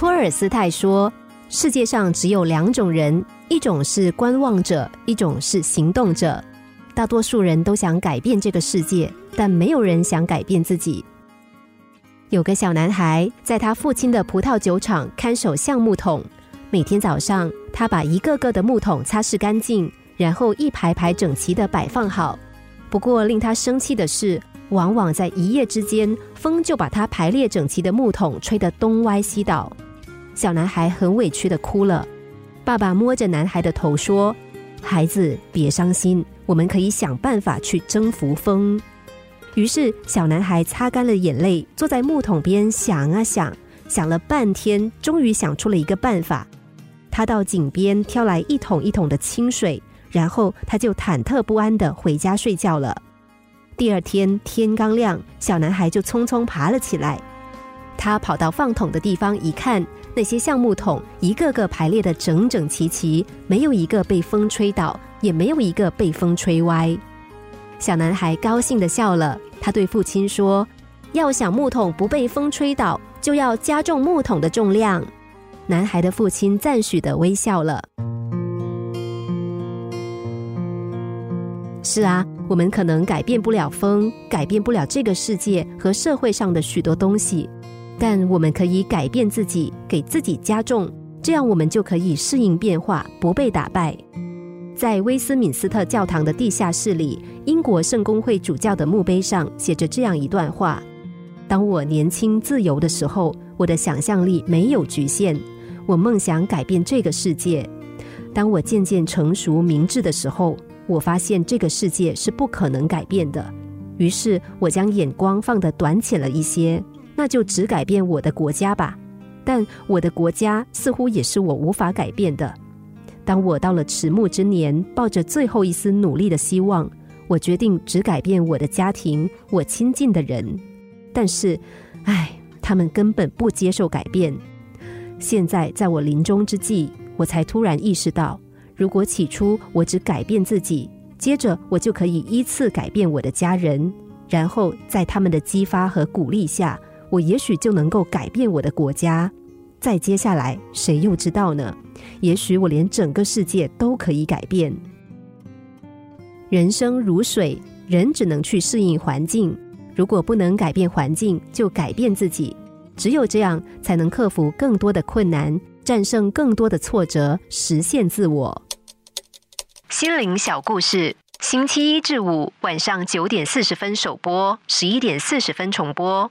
托尔斯泰说：“世界上只有两种人，一种是观望者，一种是行动者。大多数人都想改变这个世界，但没有人想改变自己。”有个小男孩在他父亲的葡萄酒厂看守橡木桶，每天早上他把一个个的木桶擦拭干净，然后一排排整齐的摆放好。不过令他生气的是。往往在一夜之间，风就把他排列整齐的木桶吹得东歪西倒。小男孩很委屈的哭了。爸爸摸着男孩的头说：“孩子，别伤心，我们可以想办法去征服风。”于是，小男孩擦干了眼泪，坐在木桶边想啊想，想了半天，终于想出了一个办法。他到井边挑来一桶一桶的清水，然后他就忐忑不安的回家睡觉了。第二天天刚亮，小男孩就匆匆爬了起来。他跑到放桶的地方一看，那些橡木桶一个个排列的整整齐齐，没有一个被风吹倒，也没有一个被风吹歪。小男孩高兴的笑了，他对父亲说：“要想木桶不被风吹倒，就要加重木桶的重量。”男孩的父亲赞许的微笑了。是啊。我们可能改变不了风，改变不了这个世界和社会上的许多东西，但我们可以改变自己，给自己加重，这样我们就可以适应变化，不被打败。在威斯敏斯特教堂的地下室里，英国圣公会主教的墓碑上写着这样一段话：“当我年轻自由的时候，我的想象力没有局限，我梦想改变这个世界；当我渐渐成熟明智的时候。”我发现这个世界是不可能改变的，于是我将眼光放得短浅了一些，那就只改变我的国家吧。但我的国家似乎也是我无法改变的。当我到了迟暮之年，抱着最后一丝努力的希望，我决定只改变我的家庭，我亲近的人。但是，唉，他们根本不接受改变。现在在我临终之际，我才突然意识到。如果起初我只改变自己，接着我就可以依次改变我的家人，然后在他们的激发和鼓励下，我也许就能够改变我的国家。再接下来，谁又知道呢？也许我连整个世界都可以改变。人生如水，人只能去适应环境。如果不能改变环境，就改变自己。只有这样，才能克服更多的困难，战胜更多的挫折，实现自我。心灵小故事，星期一至五晚上九点四十分首播，十一点四十分重播。